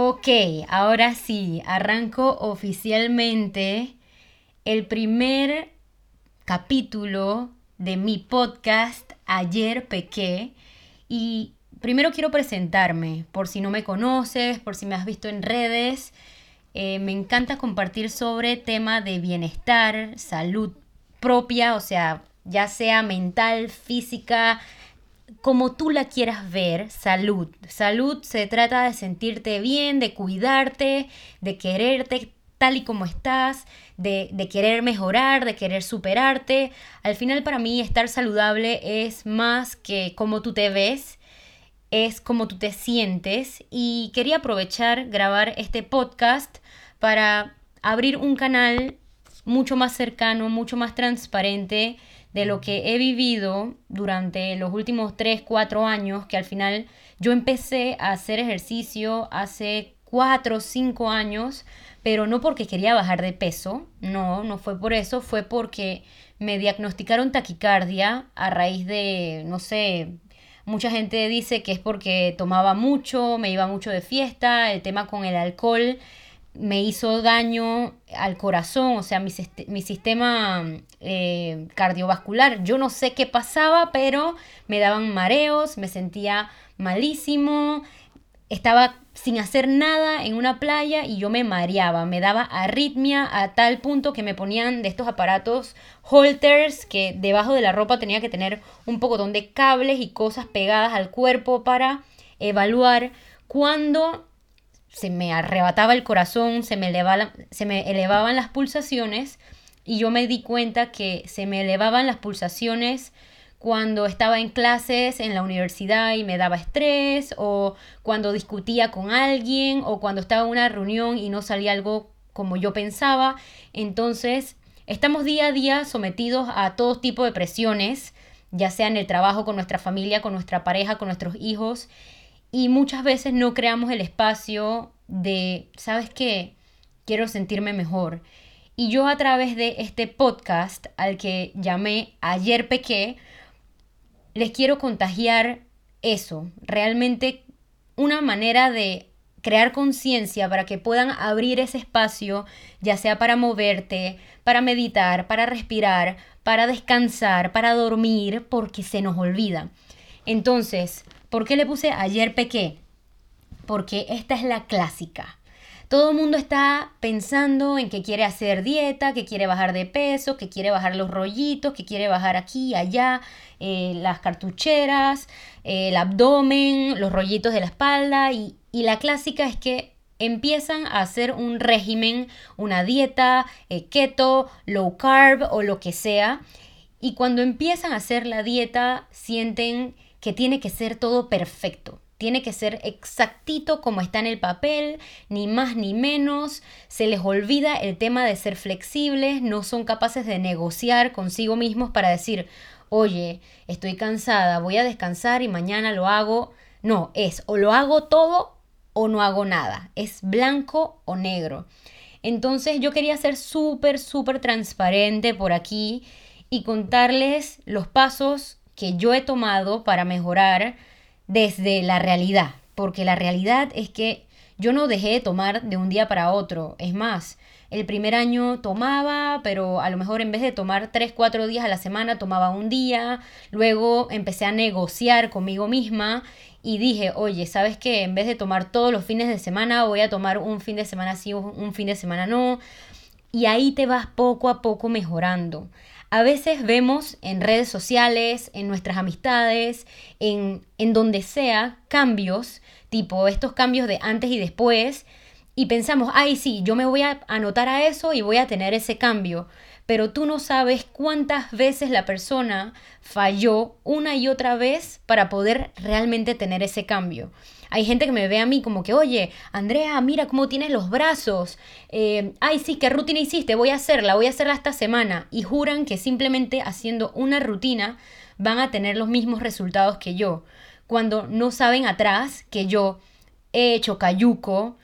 Ok, ahora sí, arranco oficialmente el primer capítulo de mi podcast Ayer Pequé y primero quiero presentarme, por si no me conoces, por si me has visto en redes. Eh, me encanta compartir sobre tema de bienestar, salud propia, o sea, ya sea mental, física, como tú la quieras ver, salud. Salud se trata de sentirte bien, de cuidarte, de quererte tal y como estás, de, de, querer mejorar, de querer superarte. Al final para mí estar saludable es más que cómo tú te ves, es cómo tú te sientes. Y quería aprovechar grabar este podcast para abrir un canal mucho más cercano, mucho más transparente de lo que he vivido durante los últimos 3, 4 años, que al final yo empecé a hacer ejercicio hace 4, 5 años, pero no porque quería bajar de peso, no, no fue por eso, fue porque me diagnosticaron taquicardia a raíz de, no sé, mucha gente dice que es porque tomaba mucho, me iba mucho de fiesta, el tema con el alcohol me hizo daño al corazón, o sea, mi, sistema eh, cardiovascular. Yo no sé qué pasaba, pero me daban mareos, me sentía malísimo, estaba sin hacer nada en una playa y yo me mareaba, me daba arritmia a tal punto que me ponían de estos aparatos holters que debajo de la ropa tenía que tener un poco de cables y cosas pegadas al cuerpo para evaluar cuándo se me arrebataba el corazón, se me, se me elevaban las pulsaciones y yo me di cuenta que se me elevaban las pulsaciones cuando estaba en clases en la universidad y me daba estrés, o cuando discutía con alguien, o cuando estaba en una reunión y no salía algo como yo pensaba. Entonces, estamos día a día sometidos a todo tipo de presiones, ya sea en el trabajo, con nuestra familia, con nuestra pareja, con nuestros hijos, y muchas veces no creamos el espacio de, ¿sabes qué? Quiero sentirme mejor. Y yo a través de este podcast al que llamé Ayer Pequé, les quiero contagiar eso, realmente una manera de crear conciencia para que puedan abrir ese espacio, ya sea para moverte, para meditar, para respirar, para descansar, para dormir, porque se nos olvida. Entonces, ¿Por qué le puse ayer pequé? Porque esta es la clásica. Todo el mundo está pensando en que quiere hacer dieta, que quiere bajar de peso, que quiere bajar los rollitos, que quiere bajar aquí, allá, eh, las cartucheras, el abdomen, los rollitos de la espalda. Y, y, la clásica es que empiezan a hacer un régimen, una dieta, eh, keto, low carb o lo que sea. Y cuando empiezan a hacer la dieta, sienten que tiene que ser todo perfecto. Tiene que ser exactito como está en el papel, ni más ni menos. Se les olvida el tema de ser flexibles, no son capaces de negociar consigo mismos para decir, oye, estoy cansada, voy a descansar y mañana lo hago. No, es o lo hago todo o no hago nada. Es blanco o negro. Entonces yo quería ser súper, súper transparente por aquí y contarles los pasos que yo he tomado para mejorar desde la realidad, porque la realidad es que yo no dejé de tomar de un día para otro, es más, el primer año tomaba, pero a lo mejor en vez de tomar 3, 4 días a la semana, tomaba un día. Luego empecé a negociar conmigo misma y dije, oye, ¿sabes qué? En vez de tomar todos los fines de semana, voy a tomar un fin de semana sí, un fin de semana no. Y ahí te vas poco a poco mejorando. A veces vemos en redes sociales, en nuestras amistades, en, en donde sea, cambios, tipo estos cambios de antes y después, y pensamos, ay, sí, yo me voy a anotar a eso y voy a tener ese cambio. Pero tú no sabes cuántas veces la persona falló una y otra vez para poder realmente tener ese cambio. Hay gente que me ve a mí como que, oye, Andrea, mira cómo tienes los brazos. Eh, ay, sí, ¿qué rutina hiciste? Voy a hacerla, voy a hacerla esta semana. Y juran que simplemente haciendo una rutina van a tener los mismos resultados que yo. Cuando no saben atrás que yo he hecho cayuco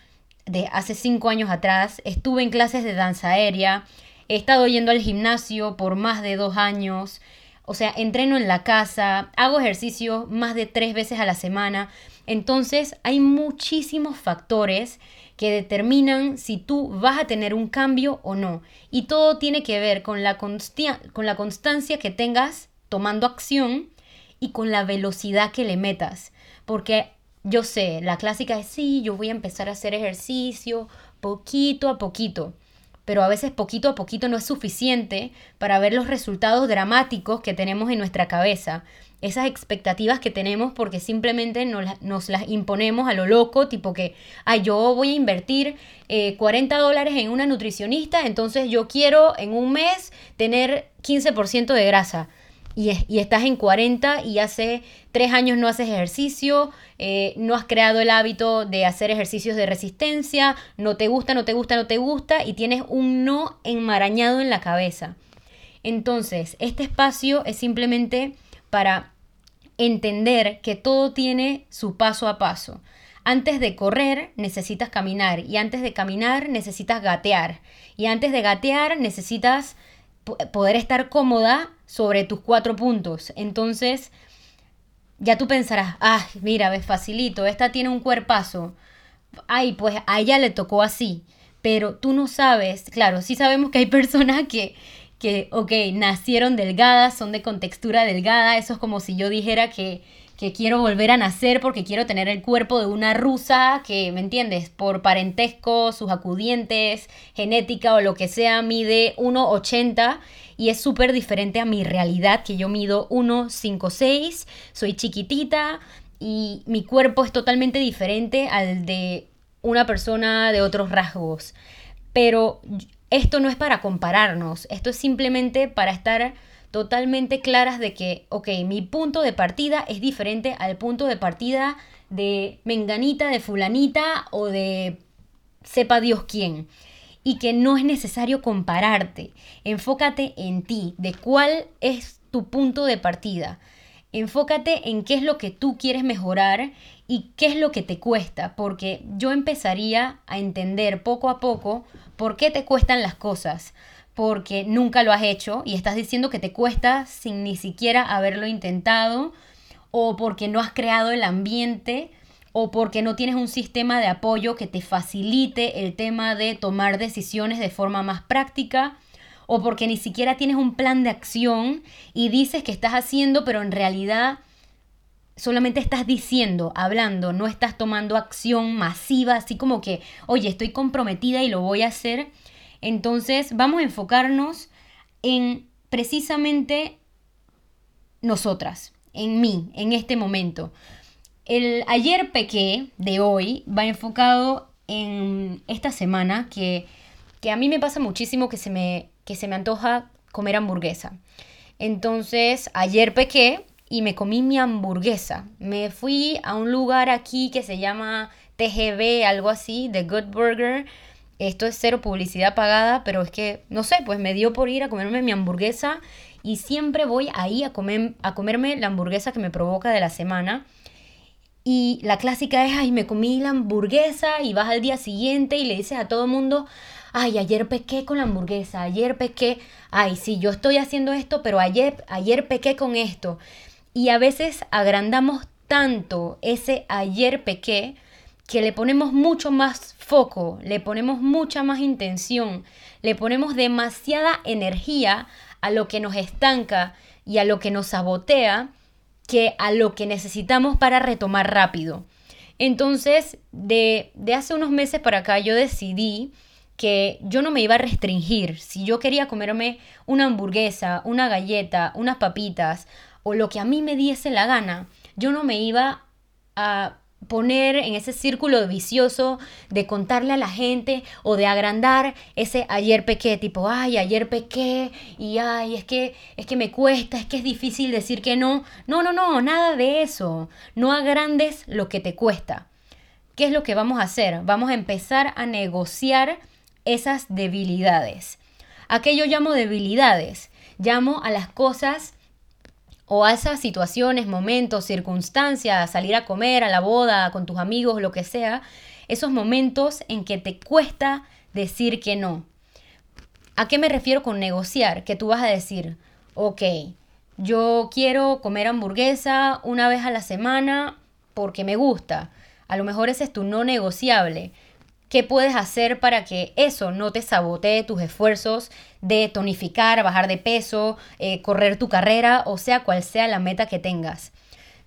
de hace cinco años atrás, estuve en clases de danza aérea, he estado yendo al gimnasio por más de dos años, o sea, entreno en la casa, hago ejercicio más de tres veces a la semana Entonces hay muchísimos factores que determinan si tú vas a tener un cambio o no. Y todo tiene que ver con la, con la constancia que tengas tomando acción y con la velocidad que le metas. Porque yo sé, la clásica es sí, yo voy a empezar a hacer ejercicio poquito a poquito. Pero a veces poquito a poquito no es suficiente para ver los resultados dramáticos que tenemos en nuestra cabeza esas expectativas que tenemos porque simplemente nos, las imponemos a lo loco, tipo que, ay, yo voy a invertir 40 eh, dólares en una nutricionista, entonces yo quiero en un mes tener 15% de grasa. Y, estás en 40 y hace tres años no haces ejercicio, eh, no has creado el hábito de hacer ejercicios de resistencia, no te gusta, no te gusta, no te gusta y tienes un no enmarañado en la cabeza. Entonces, este espacio es simplemente para entender que todo tiene su paso a paso. Antes de correr necesitas caminar y antes de caminar necesitas gatear y antes de gatear necesitas poder estar cómoda sobre tus cuatro puntos. Entonces, ya tú pensarás, ah, mira, ves facilito, esta tiene un cuerpazo. Ay, pues a ella le tocó así. Pero tú no sabes, claro, sí sabemos que hay personas que que, ok, nacieron delgadas, son de contextura delgada, eso es como si yo dijera que, que quiero volver a nacer porque quiero tener el cuerpo de una rusa que, ¿me entiendes? Por parentesco, sus acudientes, genética o lo que sea, mide 1,80 y es súper diferente a mi realidad, que yo mido 1,56, soy chiquitita y mi cuerpo es totalmente diferente al de una persona de otros rasgos. Pero esto no es para compararnos, esto es simplemente para estar totalmente claras de que, ok, mi punto de partida es diferente al punto de partida de menganita, de fulanita o de sepa Dios quién. Y que no es necesario compararte. Enfócate en ti, de cuál es tu punto de partida. Enfócate en qué es lo que tú quieres mejorar y qué es lo que te cuesta, porque yo empezaría a entender poco a poco por qué te cuestan las cosas, porque nunca lo has hecho y estás diciendo que te cuesta sin ni siquiera haberlo intentado, o porque no has creado el ambiente, o porque no tienes un sistema de apoyo que te facilite el tema de tomar decisiones de forma más práctica, o porque ni siquiera tienes un plan de acción y dices que estás haciendo, pero en realidad solamente estás diciendo, hablando, no estás tomando acción masiva, así como que, oye, estoy comprometida y lo voy a hacer. Entonces vamos a enfocarnos en precisamente nosotras, en mí, en este momento. El ayer pequé de hoy va enfocado en esta semana que, que a mí me pasa muchísimo que se me que se me antoja comer hamburguesa. Entonces, ayer pequé y me comí mi hamburguesa. Me fui a un lugar aquí que se llama TGB, algo así, The Good Burger. Esto es cero publicidad pagada, pero es que, no sé, pues me dio por ir a comerme mi hamburguesa y siempre voy ahí a, comer, a comerme la hamburguesa que me provoca de la semana. Y la clásica es, ay, me comí la hamburguesa y vas al día siguiente y le dices a todo el mundo, ay, ayer pequé con la hamburguesa, ayer pequé, ay, sí, yo estoy haciendo esto, pero ayer, ayer pequé con esto. Y a veces agrandamos tanto ese ayer pequé que le ponemos mucho más foco, le ponemos mucha más intención, le ponemos demasiada energía a lo que nos estanca y a lo que nos sabotea que a lo que necesitamos para retomar rápido. Entonces, de, de hace unos meses para acá yo decidí que yo no me iba a restringir. Si yo quería comerme una hamburguesa, una galleta, unas papitas o lo que a mí me diese la gana, yo no me iba a poner en ese círculo vicioso de contarle a la gente o de agrandar ese ayer pequé, tipo, ay, ayer pequé y ay, es que es que me cuesta, es que es difícil decir que no. No, no, no, nada de eso. No agrandes lo que te cuesta. ¿Qué es lo que vamos a hacer? Vamos a empezar a negociar esas debilidades. ¿A qué yo llamo debilidades? Llamo a las cosas o a esas situaciones, momentos, circunstancias, salir a comer, a la boda, con tus amigos, lo que sea, esos momentos en que te cuesta decir que no. ¿A qué me refiero con negociar? Que tú vas a decir, ok, yo quiero comer hamburguesa una vez a la semana, porque me gusta. A lo mejor ese es tu no negociable. ¿Qué puedes hacer para que eso no te sabotee tus esfuerzos de tonificar, bajar de peso, eh, correr tu carrera o sea cual sea la meta que tengas?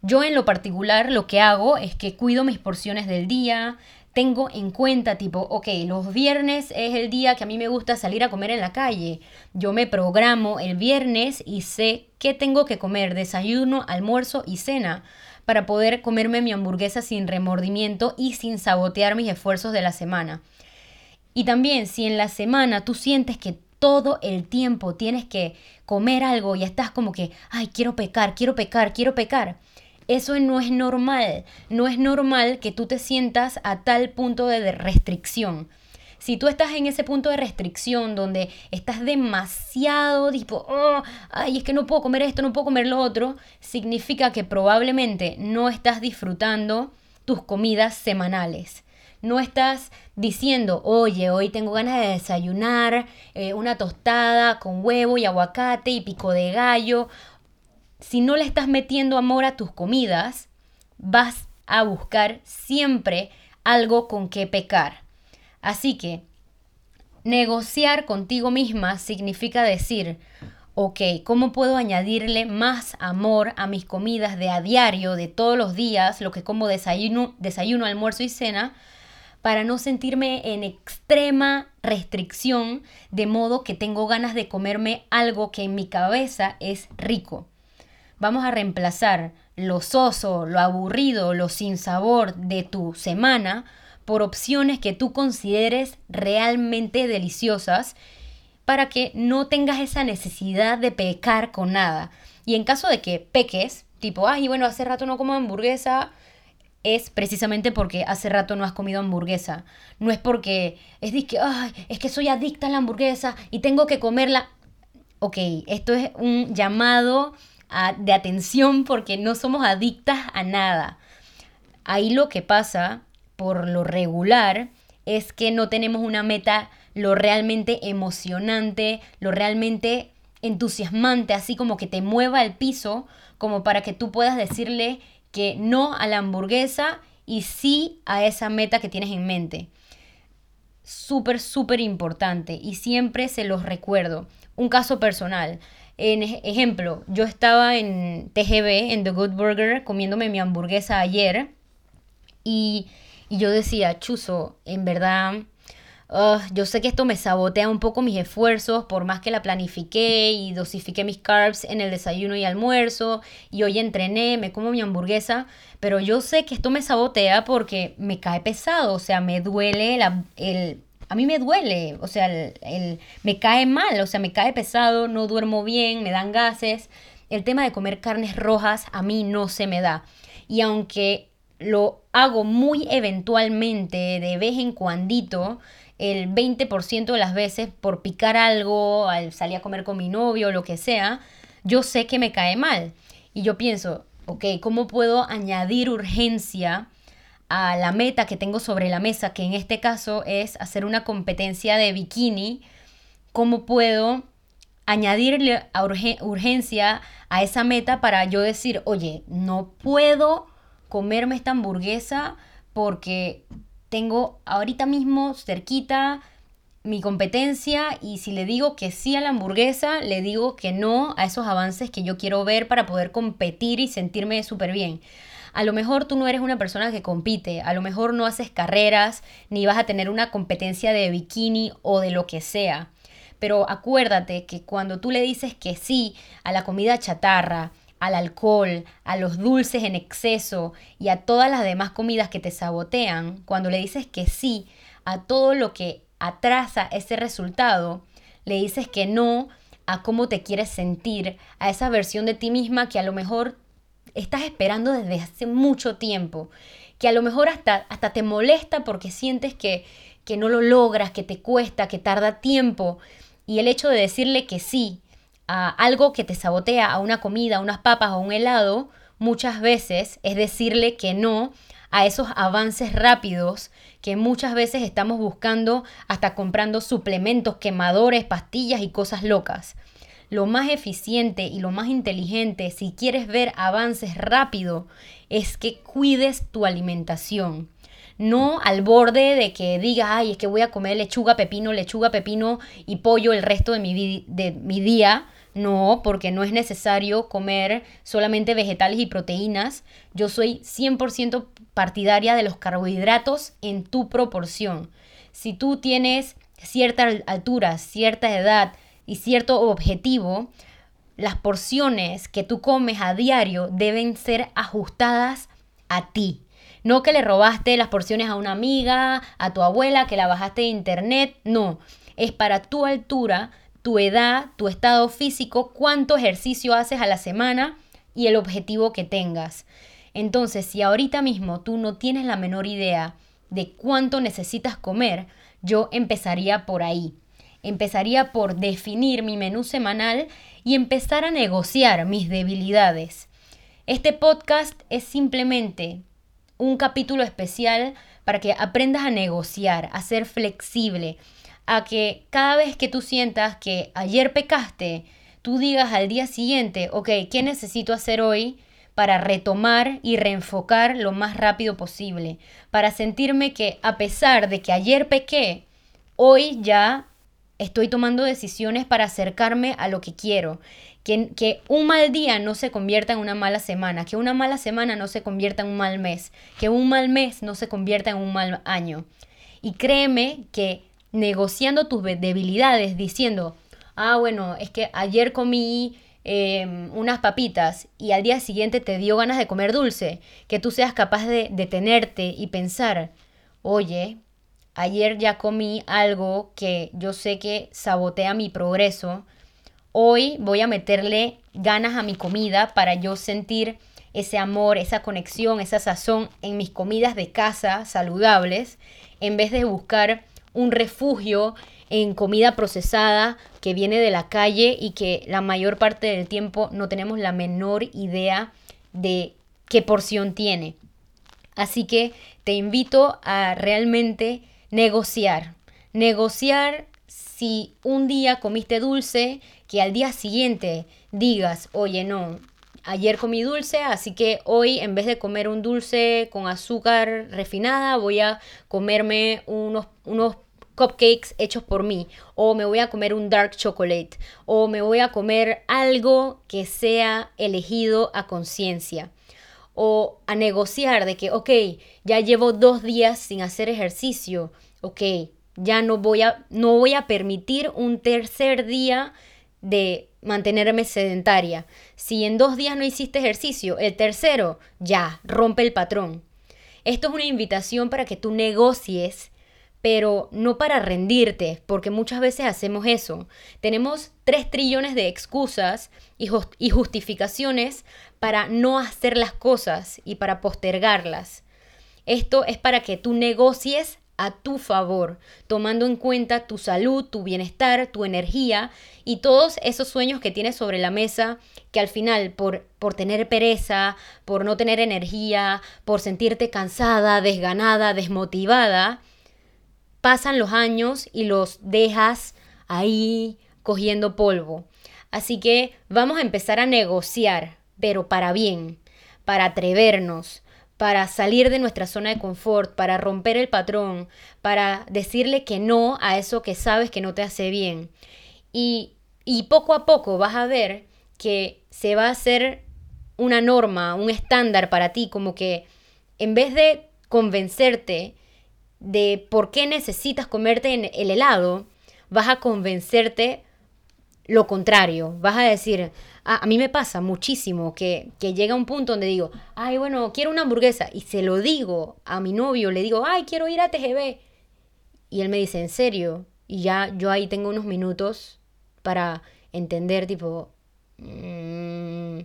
Yo en lo particular lo que hago es que cuido mis porciones del día, tengo en cuenta tipo, ok, los viernes es el día que a mí me gusta salir a comer en la calle. Yo me programo el viernes y sé qué tengo que comer, desayuno, almuerzo y cena para poder comerme mi hamburguesa sin remordimiento y sin sabotear mis esfuerzos de la semana. Y también si en la semana tú sientes que todo el tiempo tienes que comer algo y estás como que, ay, quiero pecar, quiero pecar, quiero pecar. Eso no es normal. No es normal que tú te sientas a tal punto de restricción. Si tú estás en ese punto de restricción donde estás demasiado tipo, oh, ay, es que no puedo comer esto, no puedo comer lo otro, significa que probablemente no estás disfrutando tus comidas semanales. No estás diciendo, oye, hoy tengo ganas de desayunar eh, una tostada con huevo y aguacate y pico de gallo. Si no le estás metiendo amor a tus comidas, vas a buscar siempre algo con que pecar. Así que negociar contigo misma significa decir, ok, ¿cómo puedo añadirle más amor a mis comidas de a diario, de todos los días, lo que como desayuno, desayuno, almuerzo y cena, para no sentirme en extrema restricción, de modo que tengo ganas de comerme algo que en mi cabeza es rico? Vamos a reemplazar lo soso, lo aburrido, lo sin sabor de tu semana por opciones que tú consideres realmente deliciosas para que no tengas esa necesidad de pecar con nada. Y en caso de que peques, tipo, ay, bueno, hace rato no como hamburguesa, es precisamente porque hace rato no has comido hamburguesa. No es porque es de que, ay, es que soy adicta a la hamburguesa y tengo que comerla. Ok, esto es un llamado de atención porque no somos adictas a nada. Ahí lo que pasa por lo regular es que no tenemos una meta lo realmente emocionante, lo realmente entusiasmante, así como que te mueva el piso, como para que tú puedas decirle que no a la hamburguesa y sí a esa meta que tienes en mente. Súper, súper importante y siempre se los recuerdo. Un caso personal. En ejemplo, yo estaba en TGB, en The Good Burger, comiéndome mi hamburguesa ayer y y yo decía, chuzo, en verdad, yo sé que esto me sabotea un poco mis esfuerzos, por más que la planifiqué y dosifiqué mis carbs en el desayuno y almuerzo, y hoy entrené, me como mi hamburguesa, pero yo sé que esto me sabotea porque me cae pesado, o sea, me duele la, el... A mí me duele, o sea, el, me cae mal, o sea, me cae pesado, no duermo bien, me dan gases. El tema de comer carnes rojas a mí no se me da. Y aunque lo hago muy eventualmente, de vez en cuandito, el 20% de las veces por picar algo, al salir a comer con mi novio lo que sea, yo sé que me cae mal. Y yo pienso, ok, ¿cómo puedo añadir urgencia a la meta que tengo sobre la mesa, que en este caso es hacer una competencia de bikini? ¿Cómo puedo añadirle urgencia a esa meta para yo decir, oye, no puedo comerme esta hamburguesa porque tengo ahorita mismo cerquita mi competencia y si le digo que sí a la hamburguesa, le digo que no a esos avances que yo quiero ver para poder competir y sentirme súper bien. A lo mejor tú no eres una persona que compite, a lo mejor no haces carreras, ni vas a tener una competencia de bikini o de lo que sea. Pero acuérdate que cuando tú le dices que sí a la comida chatarra, al alcohol, a los dulces en exceso y a todas las demás comidas que te sabotean, cuando le dices que sí a todo lo que atrasa ese resultado, le dices que no a cómo te quieres sentir, a esa versión de ti misma que a lo mejor estás esperando desde hace mucho tiempo, que a lo mejor hasta, hasta te molesta porque sientes que, que no lo logras, que te cuesta, que tarda tiempo. Y el hecho de decirle que sí a algo que te sabotea, a una comida, a unas papas o un helado, muchas veces es decirle que no a esos avances rápidos que muchas veces estamos buscando hasta comprando suplementos, quemadores, pastillas y cosas locas. lo más eficiente y lo más inteligente si quieres ver avances rápido es que cuides tu alimentación. No al borde de que digas, ay, es que voy a comer lechuga, pepino, lechuga, pepino y pollo el resto de mi, de mi día. No, porque no es necesario comer solamente vegetales y proteínas. Yo soy 100% partidaria de los carbohidratos en tu proporción. Si tú tienes cierta altura, cierta edad y cierto objetivo, las porciones que tú comes a diario deben ser ajustadas a ti. No que le robaste las porciones a una amiga, a tu abuela, que la bajaste de internet. No, es para tu altura, tu edad, tu estado físico, cuánto ejercicio haces a la semana y el objetivo que tengas. Entonces, si ahorita mismo tú no tienes la menor idea de cuánto necesitas comer, yo empezaría por ahí. Empezaría por definir mi menú semanal y empezar a negociar mis debilidades. Este podcast es simplemente un capítulo especial para que aprendas a negociar, a ser flexible, a que cada vez que tú sientas que ayer pecaste, tú digas al día siguiente, ok, ¿qué necesito hacer hoy para retomar y reenfocar lo más rápido posible? Para sentirme que a pesar de que ayer pequé, hoy ya estoy tomando decisiones para acercarme a lo que quiero, que, un mal día no se convierta en una mala semana, que una mala semana no se convierta en un mal mes, que un mal mes no se convierta en un mal año. Y créeme que negociando tus debilidades, diciendo, ah, bueno, es que ayer comí em, unas papitas y al día siguiente te dio ganas de comer dulce, que tú seas capaz de detenerte y pensar, oye, ayer ya comí algo que yo sé que sabotea mi progreso, Hoy voy a meterle ganas a mi comida para yo sentir ese amor, esa conexión, esa sazón en mis comidas de casa saludables, en vez de buscar un refugio en comida procesada que viene de la calle y que la mayor parte del tiempo no tenemos la menor idea de qué porción tiene. Así que te invito a realmente negociar, negociar si un día comiste dulce, que al día siguiente digas, oye, no, ayer comí dulce, así que hoy en vez de comer un dulce con azúcar refinada, voy a comerme unos, unos cupcakes hechos por mí, o me voy a comer un dark chocolate, o me voy a comer algo que sea elegido a conciencia, o a negociar de que, ok, ya llevo dos días sin hacer ejercicio, ok, ya no voy a, no voy a permitir un tercer día de mantenerme sedentaria. Si en dos días no hiciste ejercicio, el tercero ya rompe el patrón. Esto es una invitación para que tú negocies, pero no para rendirte, porque muchas veces hacemos eso. Tenemos tres trillones de excusas y, justificaciones para no hacer las cosas y para postergarlas. Esto es para que tú negocies a tu favor, tomando en cuenta tu salud, tu bienestar, tu energía y todos esos sueños que tienes sobre la mesa que al final por, por tener pereza, por no tener energía, por sentirte cansada, desganada, desmotivada, pasan los años y los dejas ahí cogiendo polvo. Así que vamos a empezar a negociar, pero para bien, para atrevernos, para salir de nuestra zona de confort, para romper el patrón, para decirle que no a eso que sabes que no te hace bien. Y, y poco a poco vas a ver que se va a hacer una norma, un estándar para ti, como que en vez de convencerte de por qué necesitas comerte en el helado, vas a convencerte lo contrario. Vas a decir, a, mí me pasa muchísimo que, que, llega un punto donde digo, ay, bueno, quiero una hamburguesa. Y se lo digo a mi novio, le digo, ay, quiero ir a TGB. Y él me dice, ¿en serio? Y ya yo ahí tengo unos minutos para entender, tipo, mm,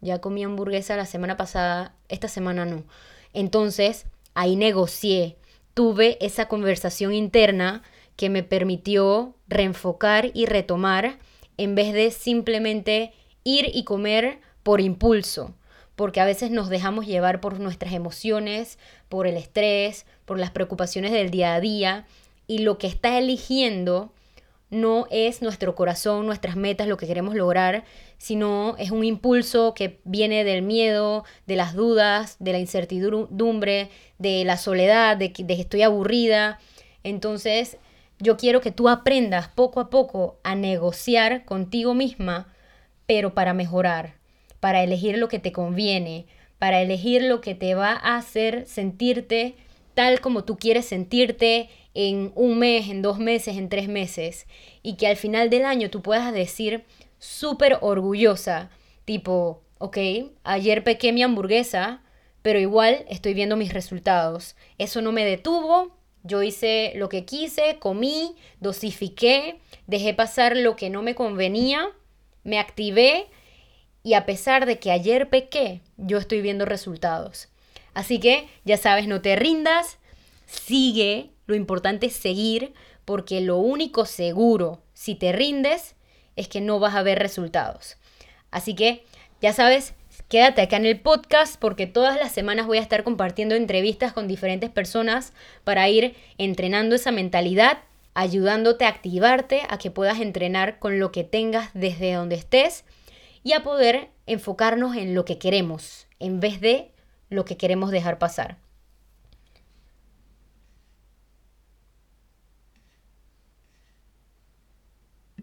ya comí hamburguesa la semana pasada, esta semana no. Entonces, ahí negocié, tuve esa conversación interna que me permitió reenfocar y retomar en vez de simplemente ir y comer por impulso, porque a veces nos dejamos llevar por nuestras emociones, por el estrés, por las preocupaciones del día a día, y lo que está eligiendo no es nuestro corazón, nuestras metas, lo que queremos lograr, sino es un impulso que viene del miedo, de las dudas, de la incertidumbre, de la soledad, de que, estoy aburrida. Entonces, yo quiero que tú aprendas poco a poco a negociar contigo misma, pero para mejorar, para elegir lo que te conviene, para elegir lo que te va a hacer sentirte tal como tú quieres sentirte en un mes, en dos meses, en tres meses. Y que al final del año tú puedas decir súper orgullosa, tipo, ok, ayer pequé mi hamburguesa, pero igual estoy viendo mis resultados. Eso no me detuvo, yo hice lo que quise, comí, dosifiqué, dejé pasar lo que no me convenía, me activé y a pesar de que ayer pequé, yo estoy viendo resultados. Así que ya sabes, no te rindas, sigue, lo importante es seguir, porque lo único seguro, si te rindes, es que no vas a ver resultados. Así que, ya sabes, quédate acá en el podcast porque todas las semanas voy a estar compartiendo entrevistas con diferentes personas para ir entrenando esa mentalidad, ayudándote a activarte, a que puedas entrenar con lo que tengas desde donde estés y a poder enfocarnos en lo que queremos en vez de lo que queremos dejar pasar.